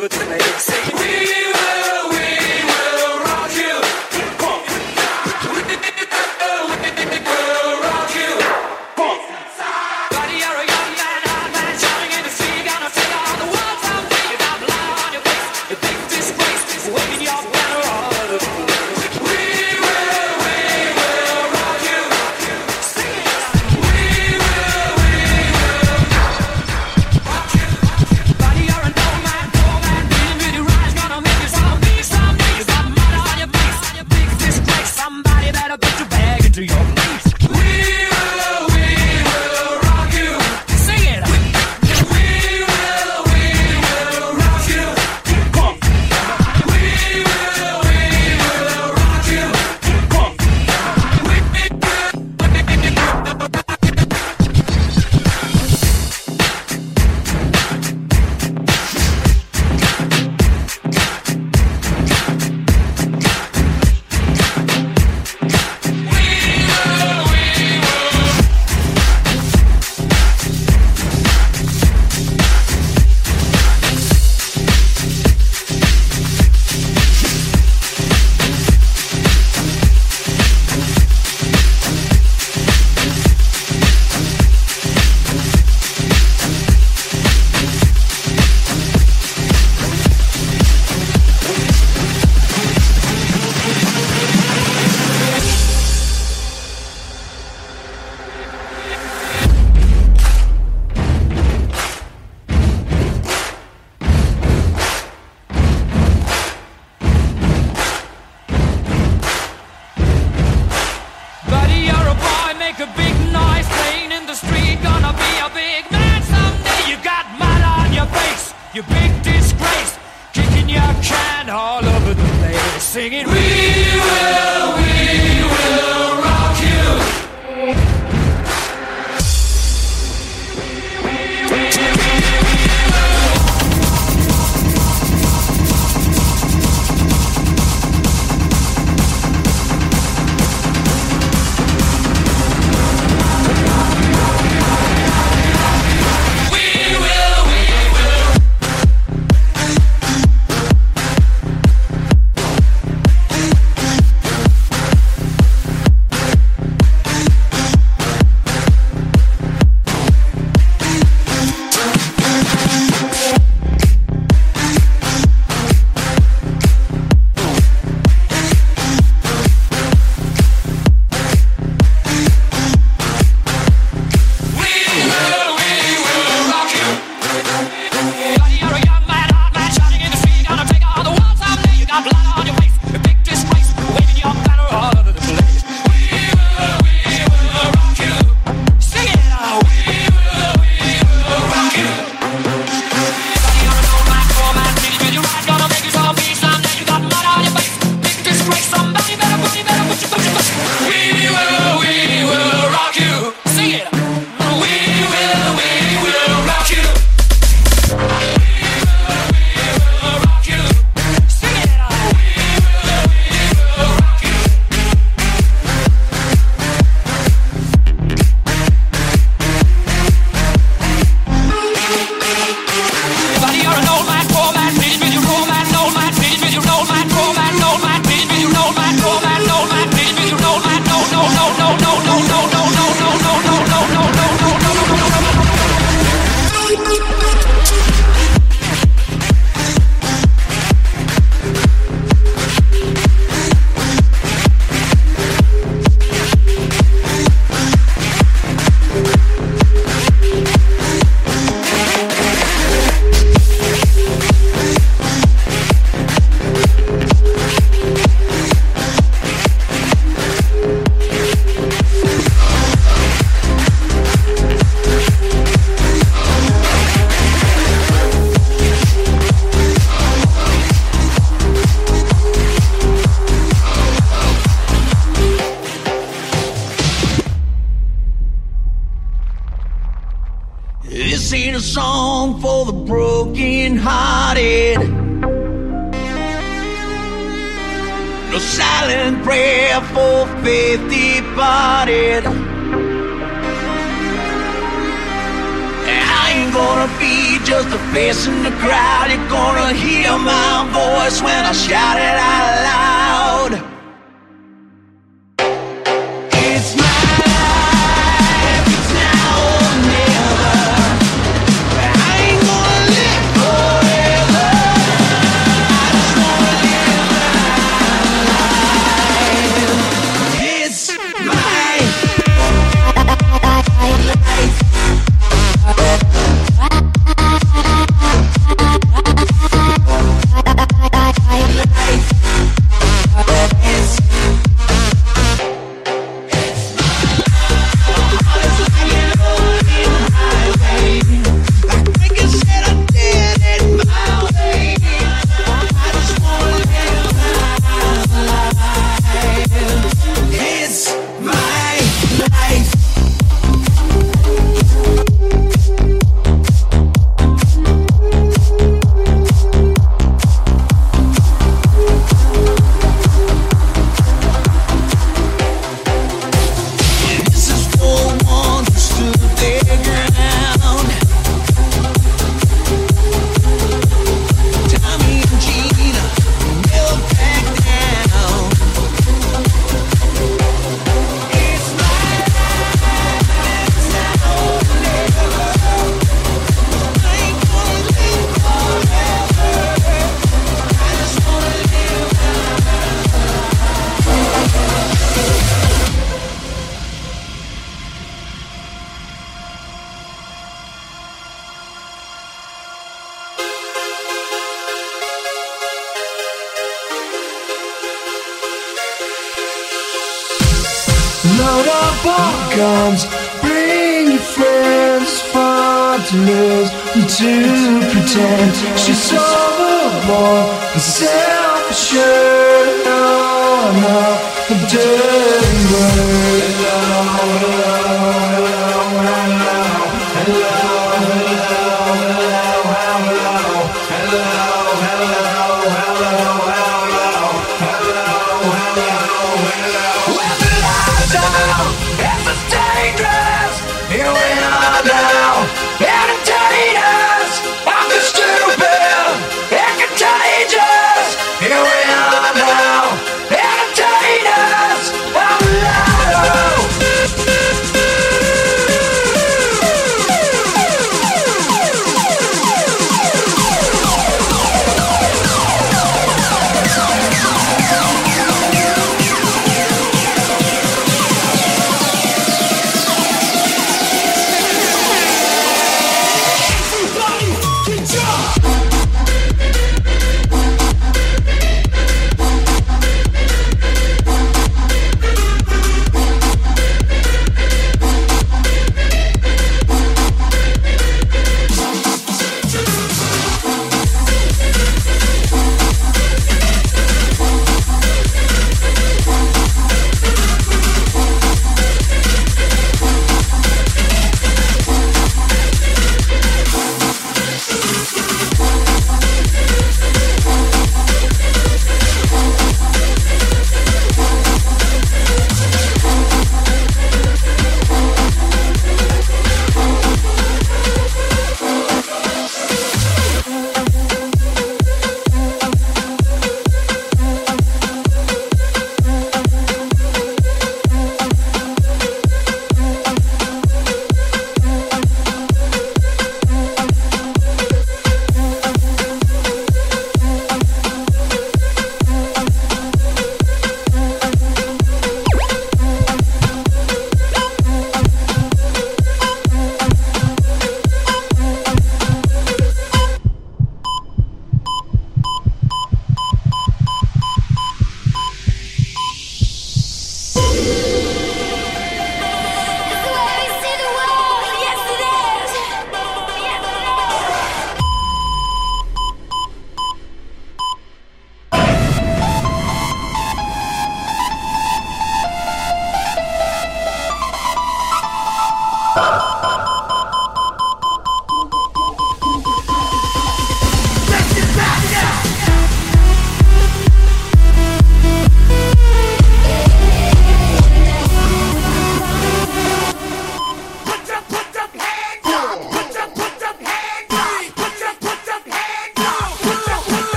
never gonna exit.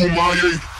Kumaye.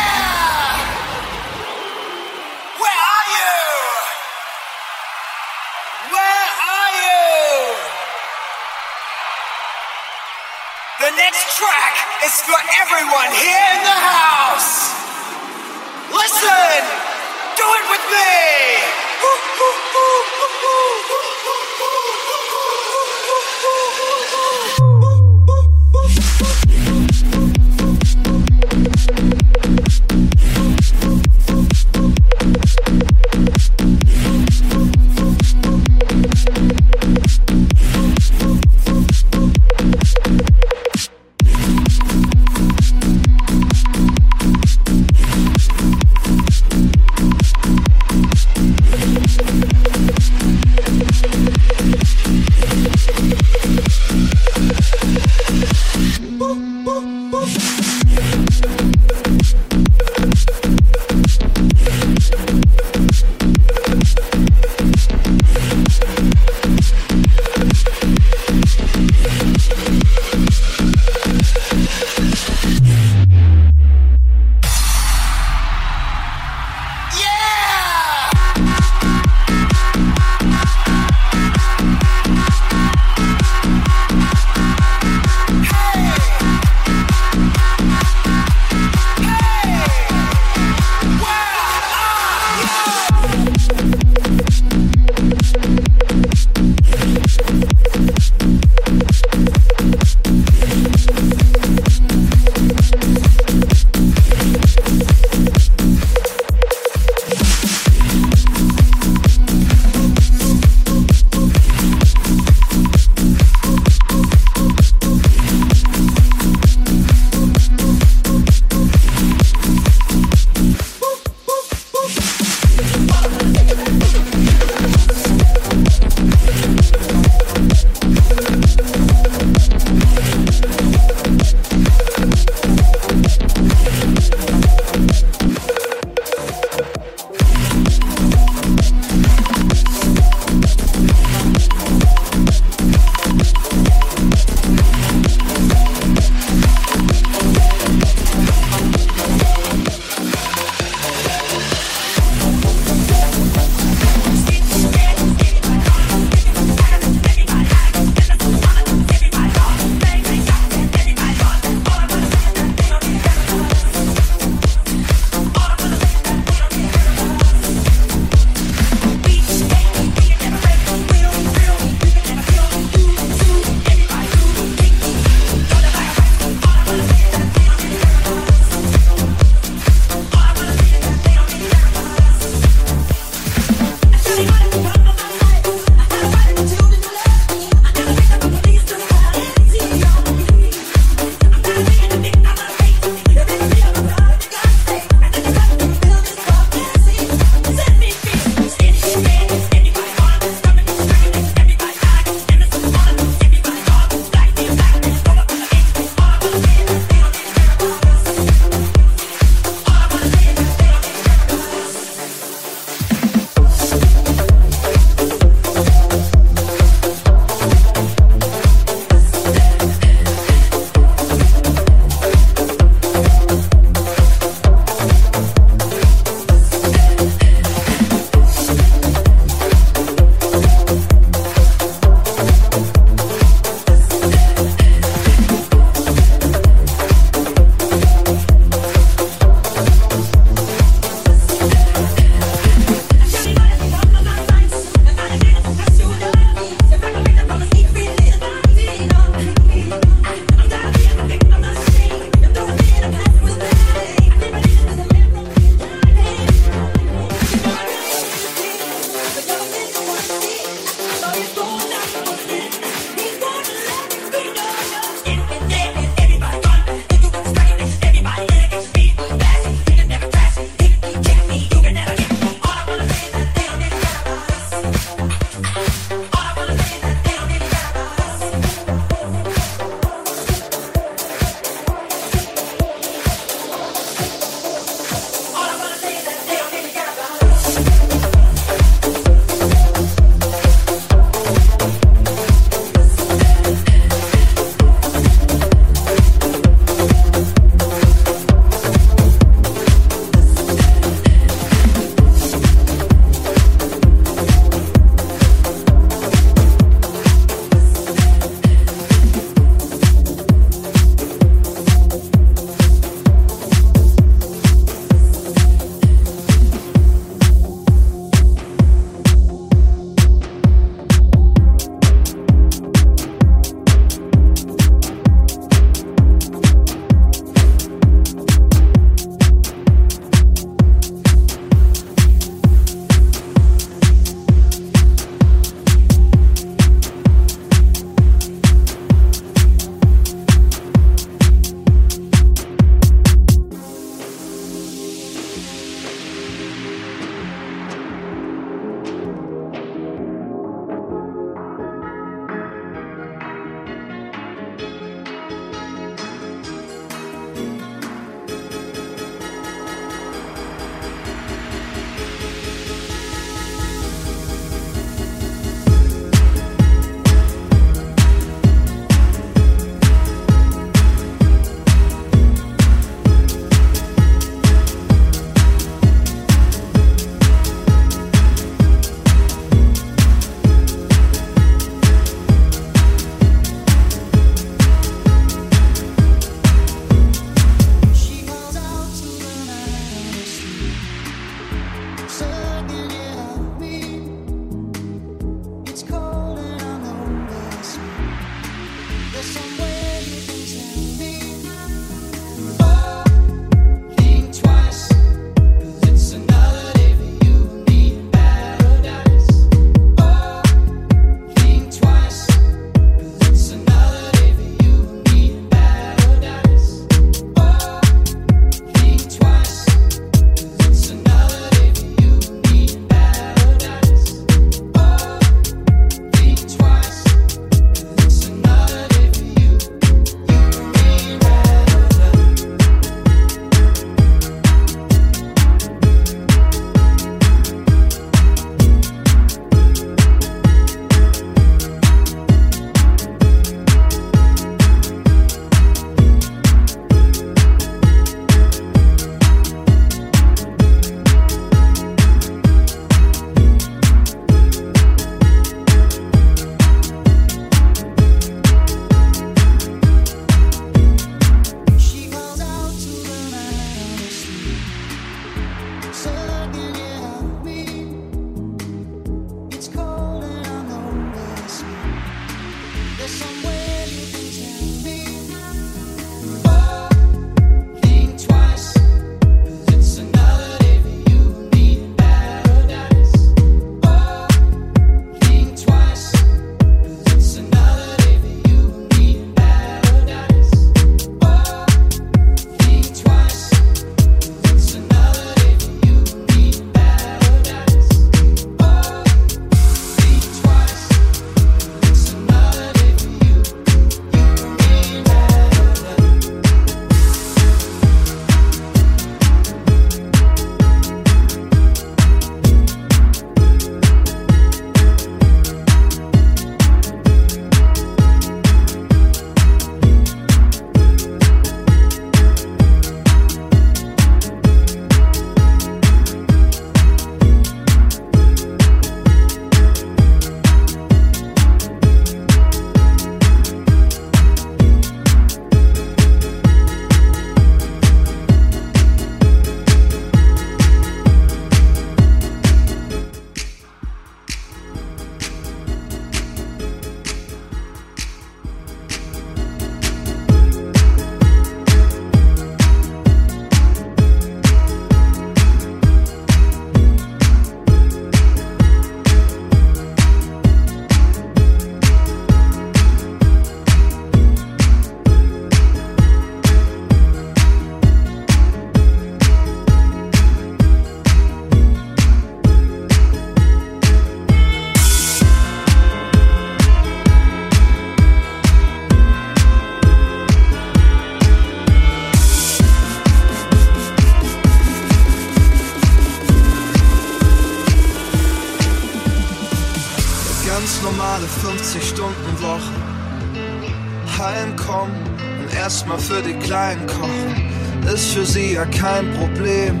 kein Problem.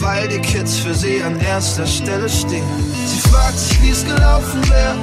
Weil die Kids für sie an erster Stelle stehen. Sie fragt sich, wie es gelaufen wäre,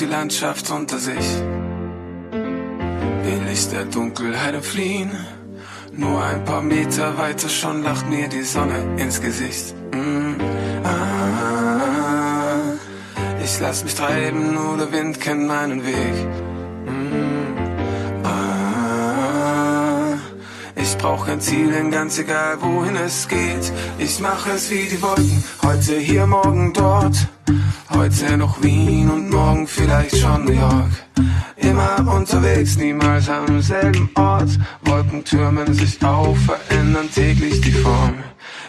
die Landschaft unter sich. Will ich der Dunkelheit entfliehen? Nur ein paar Meter weiter schon lacht mir die Sonne ins Gesicht. Mm, ah, ich lass mich treiben, nur der Wind kennt meinen Weg. Brauch kein Ziel, denn ganz egal wohin es geht. Ich mache es wie die Wolken, heute hier, morgen dort. Heute noch Wien und morgen vielleicht schon New York. Immer unterwegs, niemals am selben Ort. Wolken türmen sich auf, verändern täglich die Form.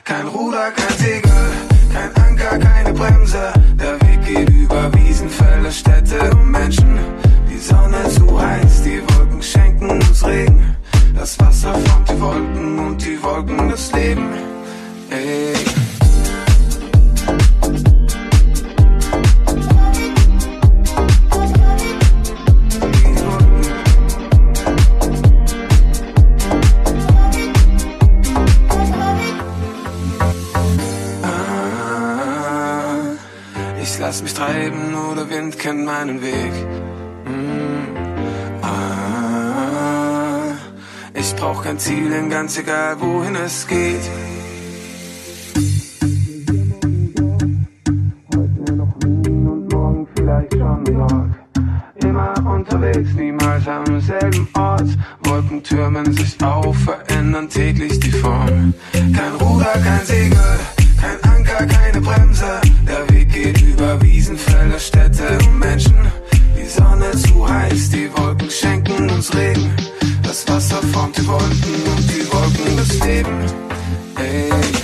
Kein Ruder, kein Segel, kein Anker, keine Bremse. Der Weg geht über Wiesen, Felder, Städte und Menschen. Die Sonne zu heiß, die Wolken schenken uns Regen. Das Wasser formt die Wolken und die Wolken das Leben. Ey. Ah, ich Lass mich treiben, nur der Wind kennt meinen Weg. Ich brauch kein Ziel, denn ganz egal wohin es geht. Heute noch Wien und morgen vielleicht schon New. Immer unterwegs, niemals am selben Ort. Wolken türmen sich auf, verändern täglich die Form. Kein Ruder, kein Segel, kein Anker, keine Bremse. Der Weg geht über Wiesen, Felder, Städte und Menschen. Die Sonne zu heiß, die Wolken schenken uns Regen. Wasser formt die Wolken und die Wolken das Leben. Ey.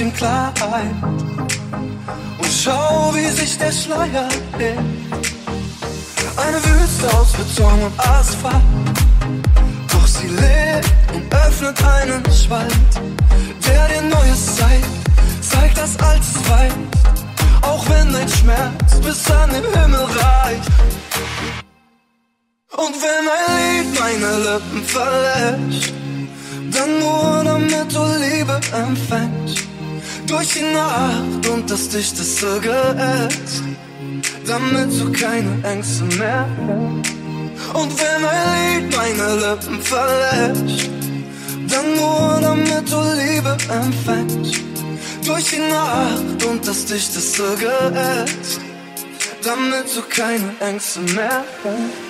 Bisschen Klarheit und schau, wie sich der Schleier hebt. Eine Wüste aus Beton und Asphalt, doch sie lebt und öffnet einen Spalt, Schnitzel geätzt, damit du keine Ängste mehr hast. Und wenn mein Lied meine Lippen verlässt, dann nur damit du Liebe empfängst. Durch die Nacht und das dichteste Geätzt, damit du keine Ängste mehr hast.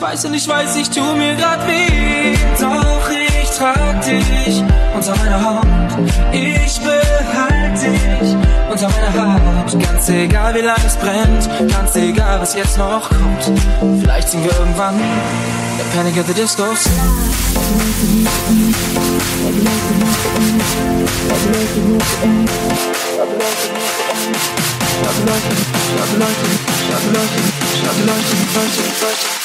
ich weiß und ich weiß, ich tu mir grad weh. Doch ich trag dich unter meiner Haut. Ich behalte dich unter meiner Haut. Ganz egal, wie lange es brennt. Ganz egal, was jetzt noch kommt. Vielleicht sind wir irgendwann der Panic at the Disco. Song.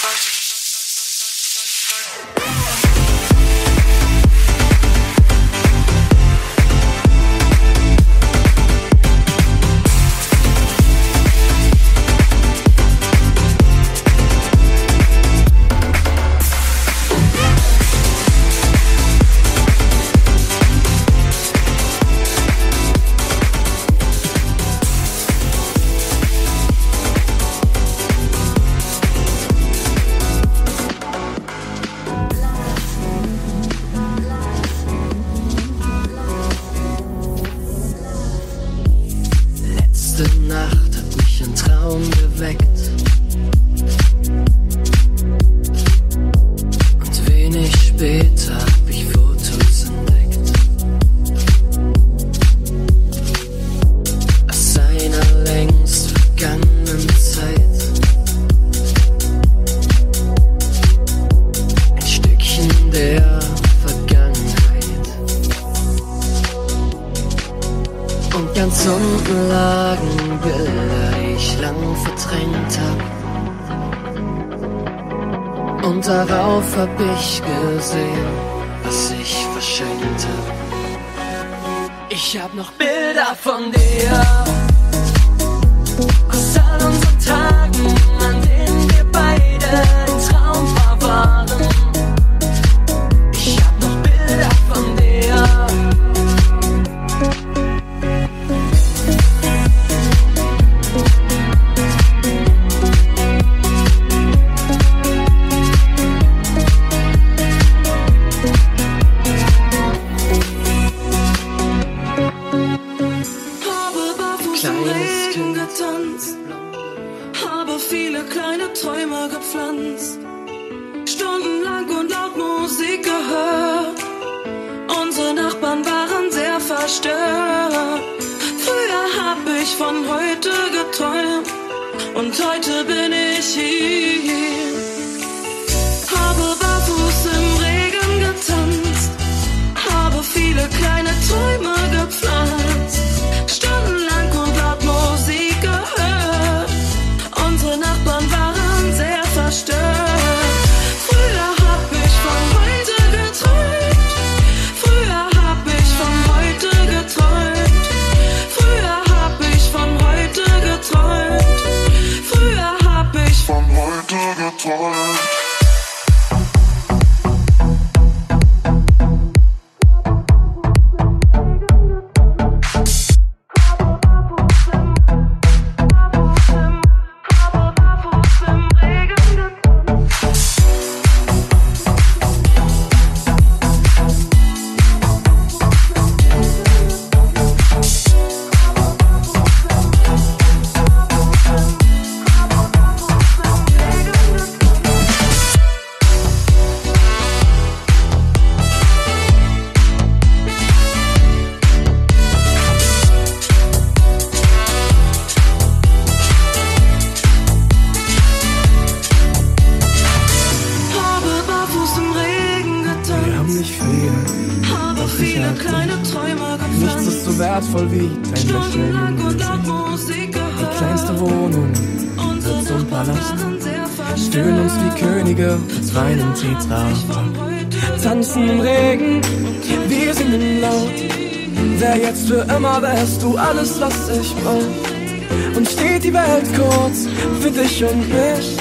Und mich,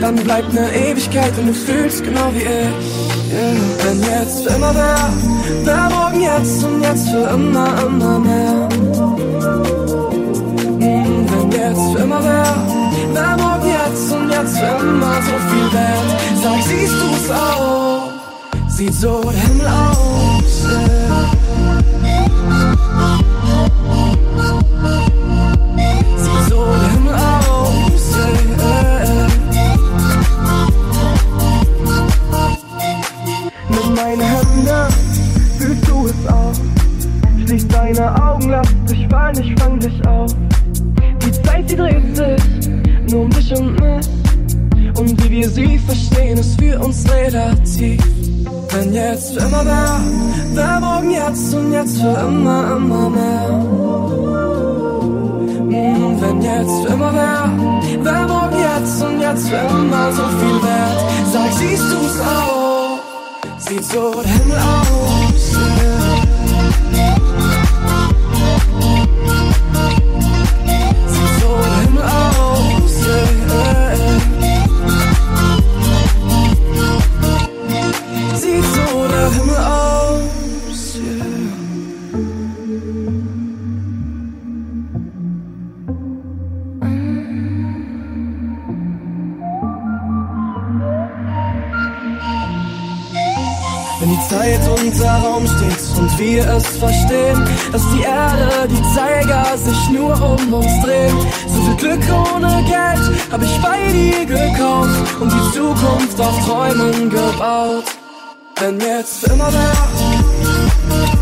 dann bleibt ne Ewigkeit und du fühlst genau wie ich. Yeah. Wenn jetzt für immer wär, wär morgen jetzt und jetzt für immer, immer mehr. Mm, Wenn jetzt für immer wär, wär morgen jetzt und jetzt für immer so viel wert. Sag, siehst du's auch? Sieht so Himmel aus. Yeah. Und mich. Und wie wir sie verstehen, ist für uns relativ. Wenn jetzt für immer wär, wär morgen jetzt und jetzt für immer, immer mehr. Mm, Wenn jetzt für immer wär, wär morgen jetzt und jetzt für immer so viel wert. Sag, siehst du's auch? Sieht so der Himmel aus. Zeit unser Raum steht und wir es verstehen, dass die Erde, die Zeiger sich nur um uns drehen. So viel Glück ohne Geld hab ich bei dir gekauft und die Zukunft auf Träumen gebaut. Wenn jetzt immer wär.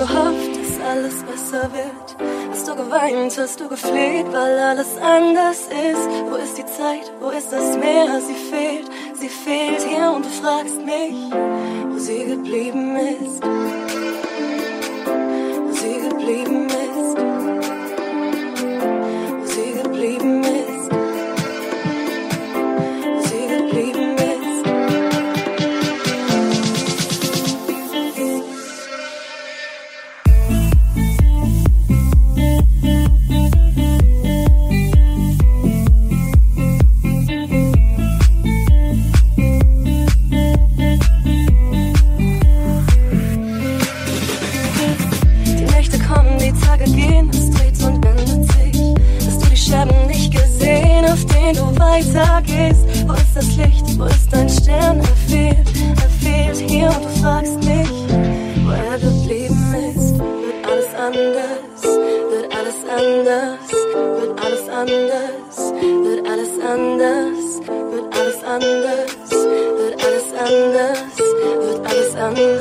Gehofft, dass alles besser wird? Hast du geweint, hast du gefleht, weil alles anders ist? Wo ist die Zeit, wo ist das Meer? Sie fehlt, sie fehlt hier und du fragst mich, wo sie geblieben ist. Wo sie geblieben ist. Wo sie geblieben ist. weitergehst. Wo ist das Licht? Wo ist dein Stern? Er fehlt, er fehlt hier und du fragst mich, wo er geblieben ist. Wird alles anders, wird alles anders, wird alles anders, wird alles anders, wird alles anders, wird alles anders, wird alles anders.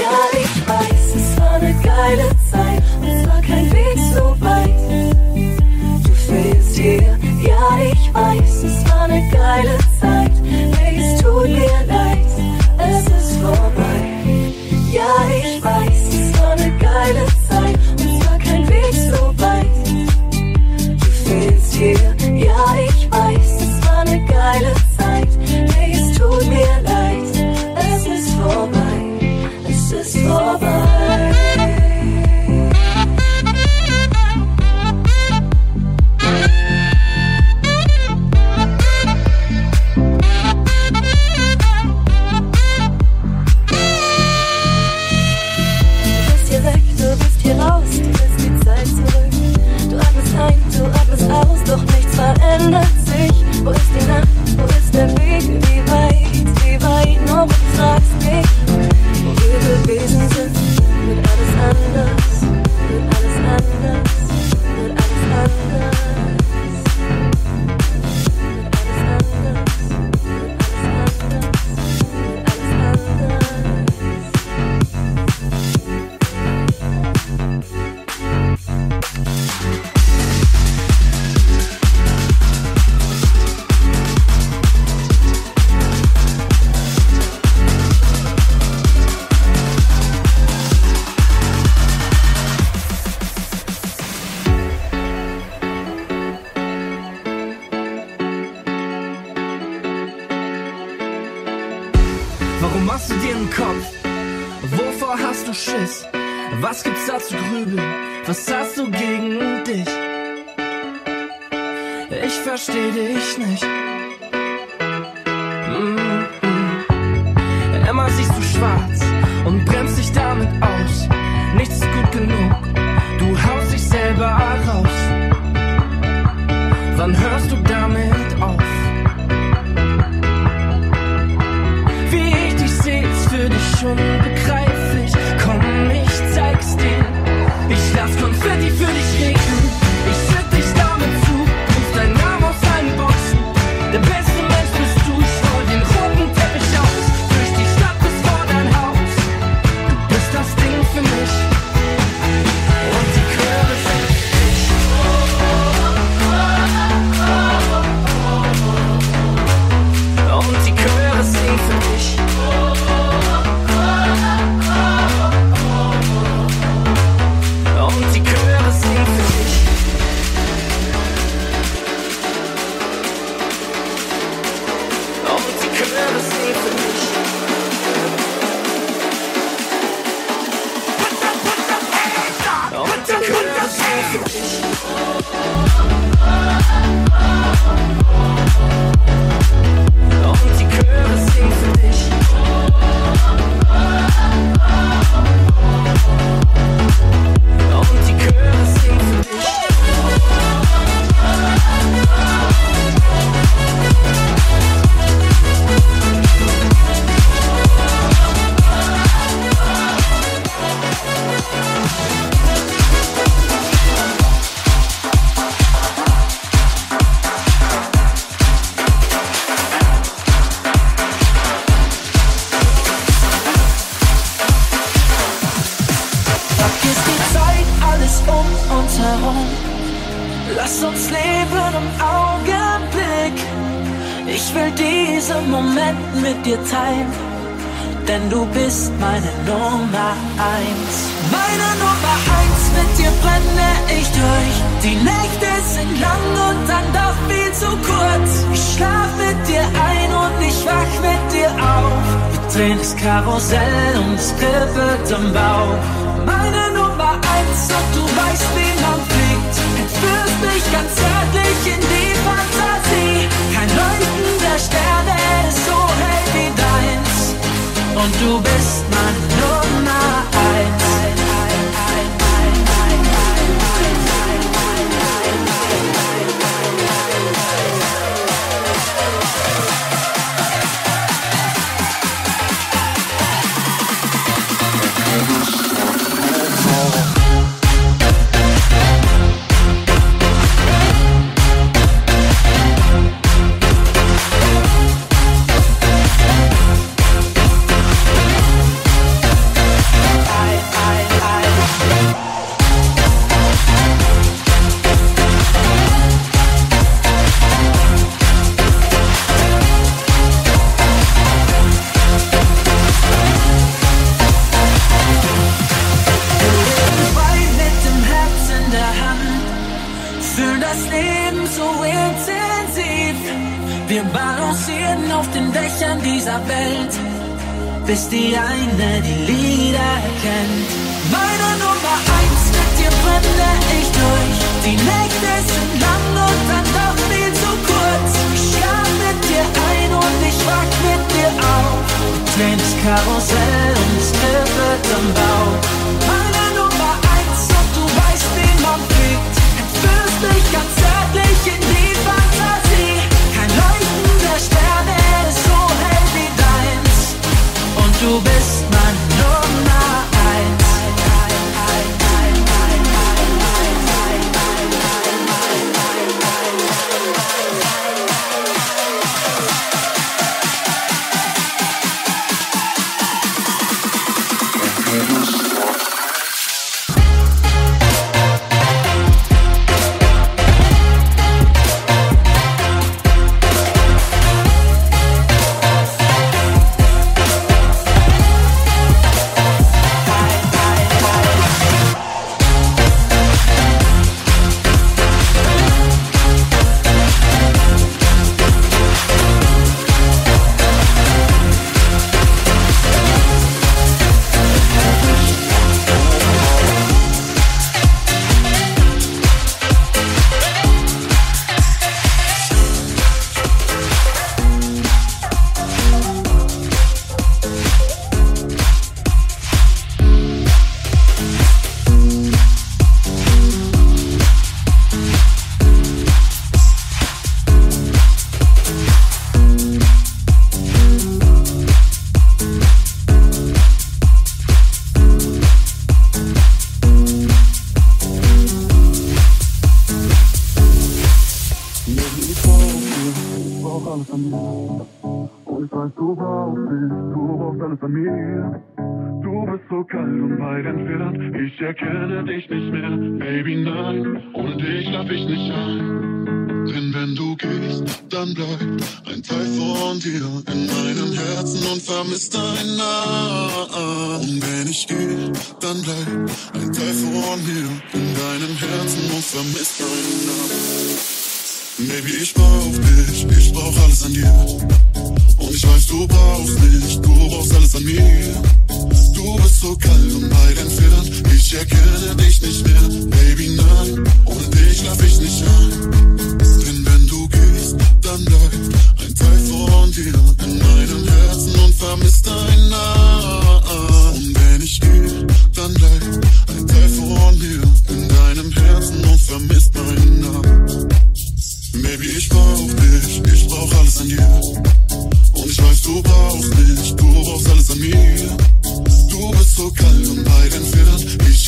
Ja, ich weiß, es war eine geile Zeit und es war kein Weg so weit bist hier. Ja, ich weiß, es war eine geile Zeit. Hey, es tut mir leid, es ist vorbei. Ja, ich weiß, es war eine geile Zeit. Und war kein Weg so weit. Du fehlst hier. Ja, ich weiß, es war eine geile Zeit.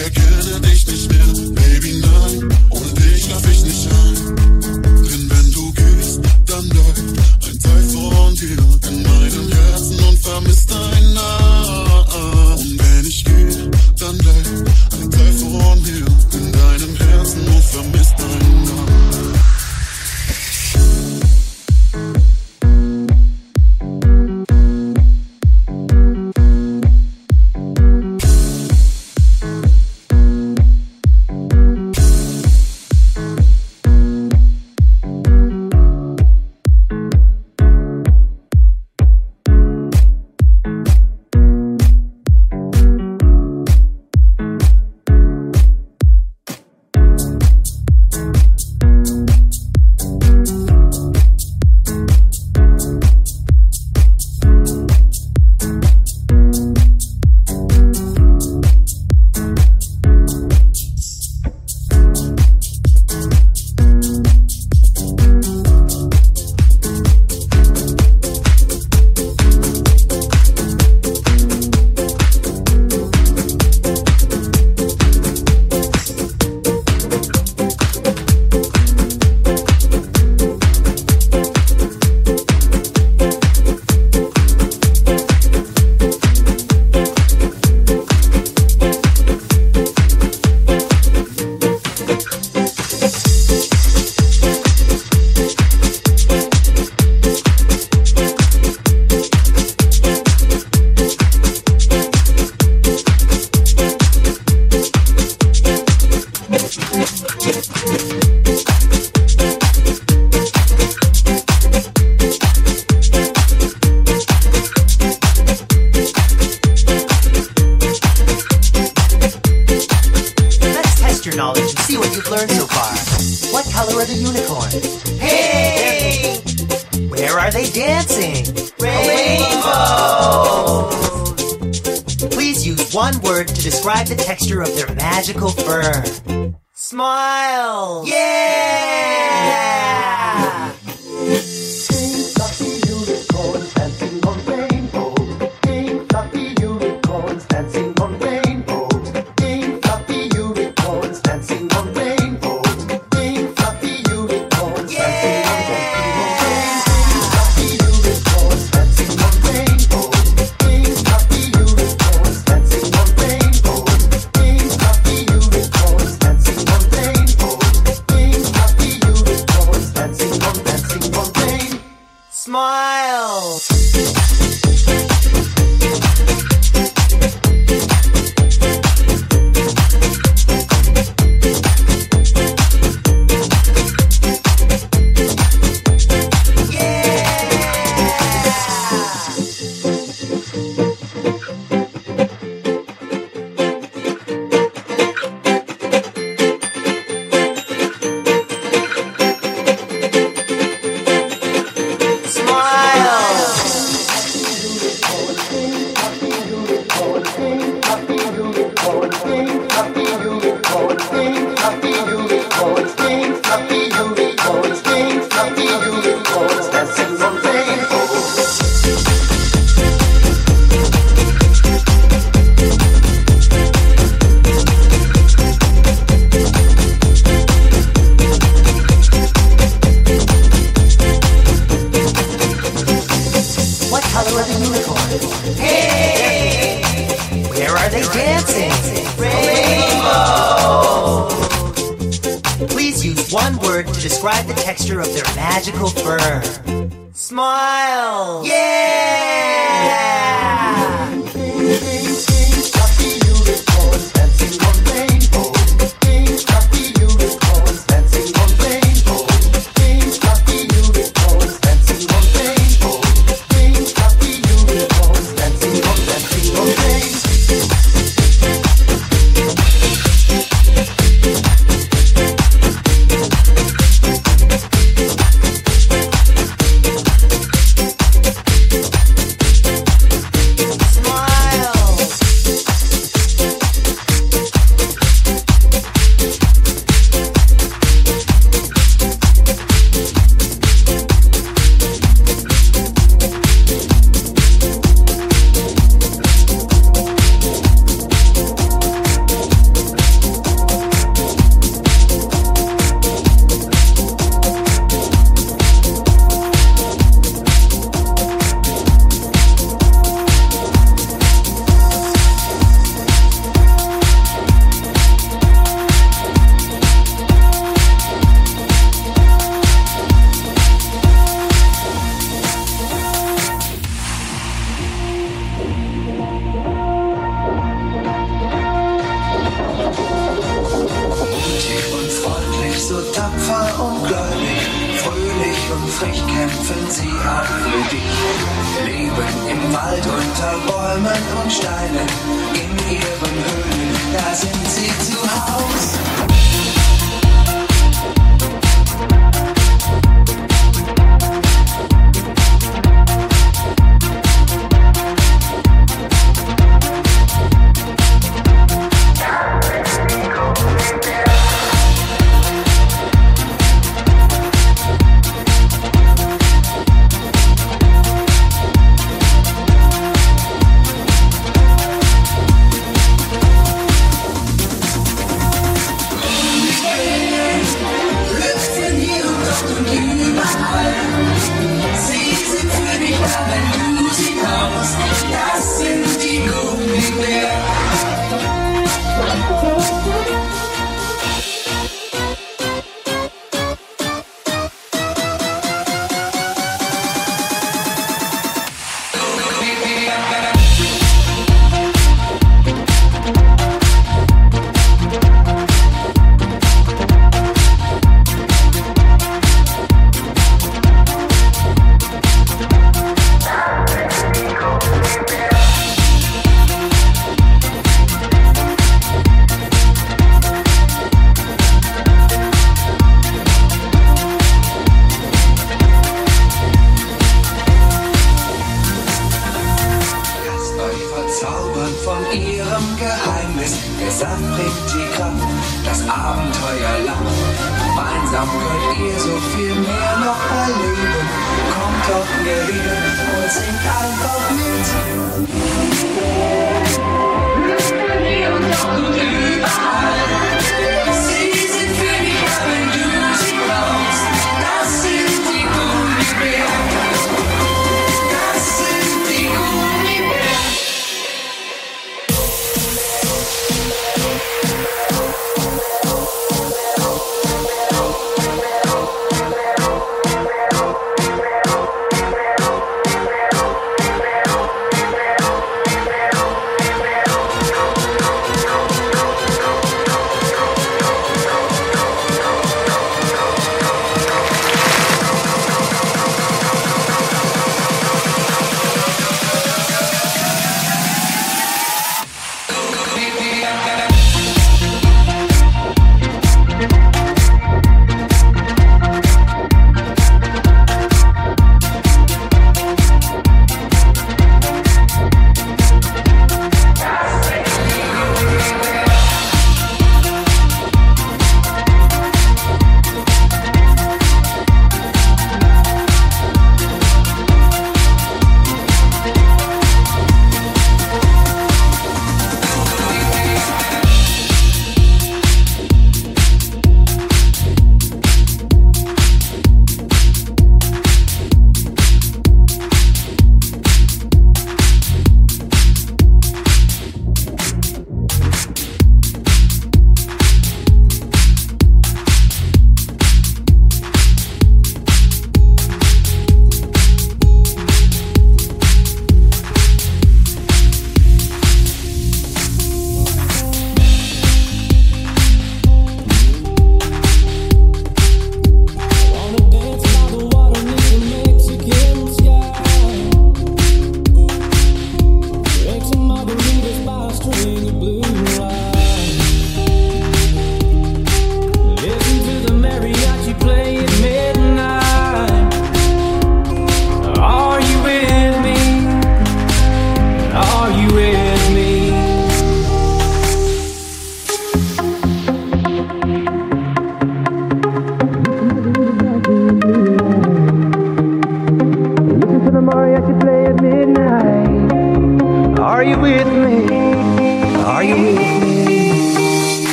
Entfernt, ich erkenne dich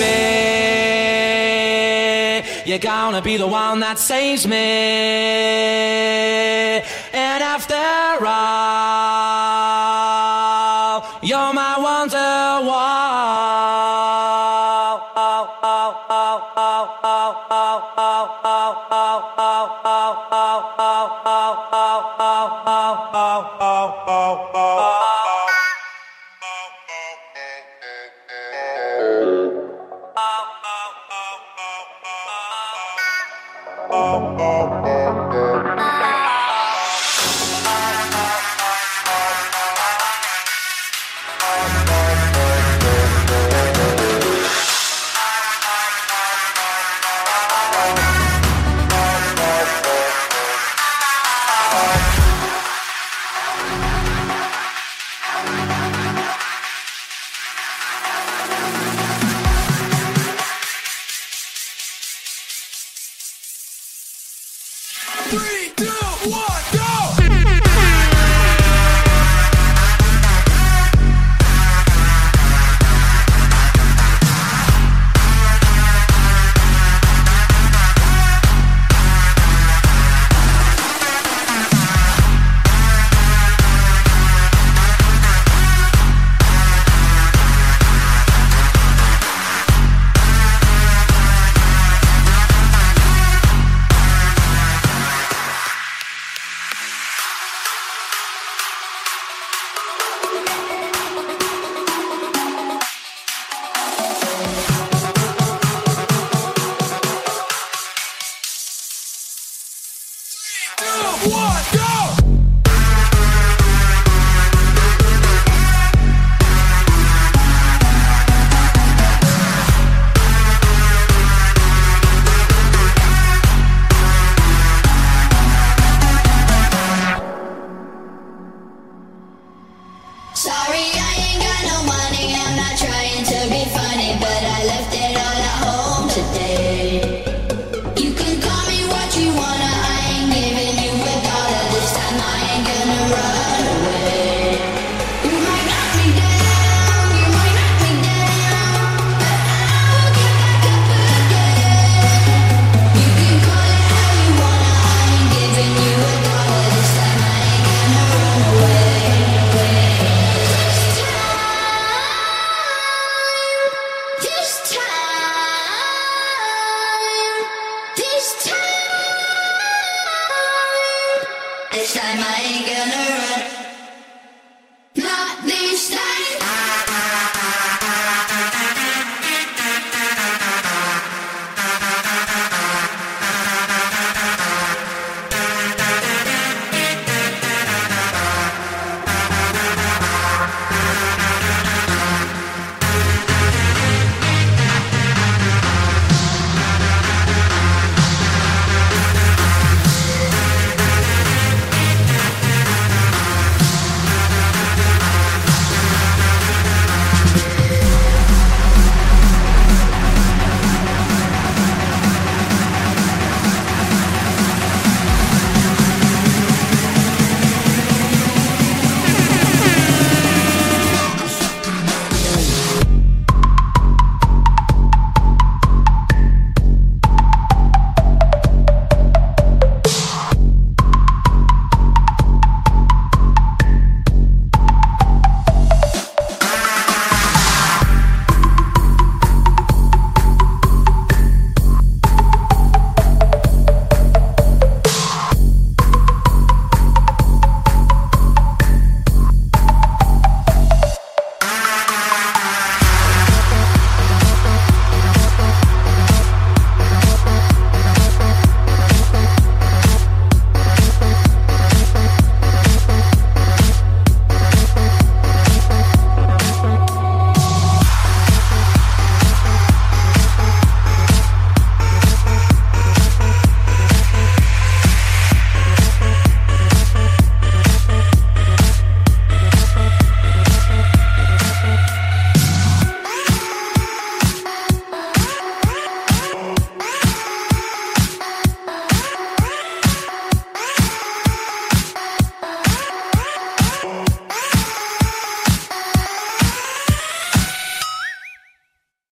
baby. You're gonna be the one that saves me. And after all.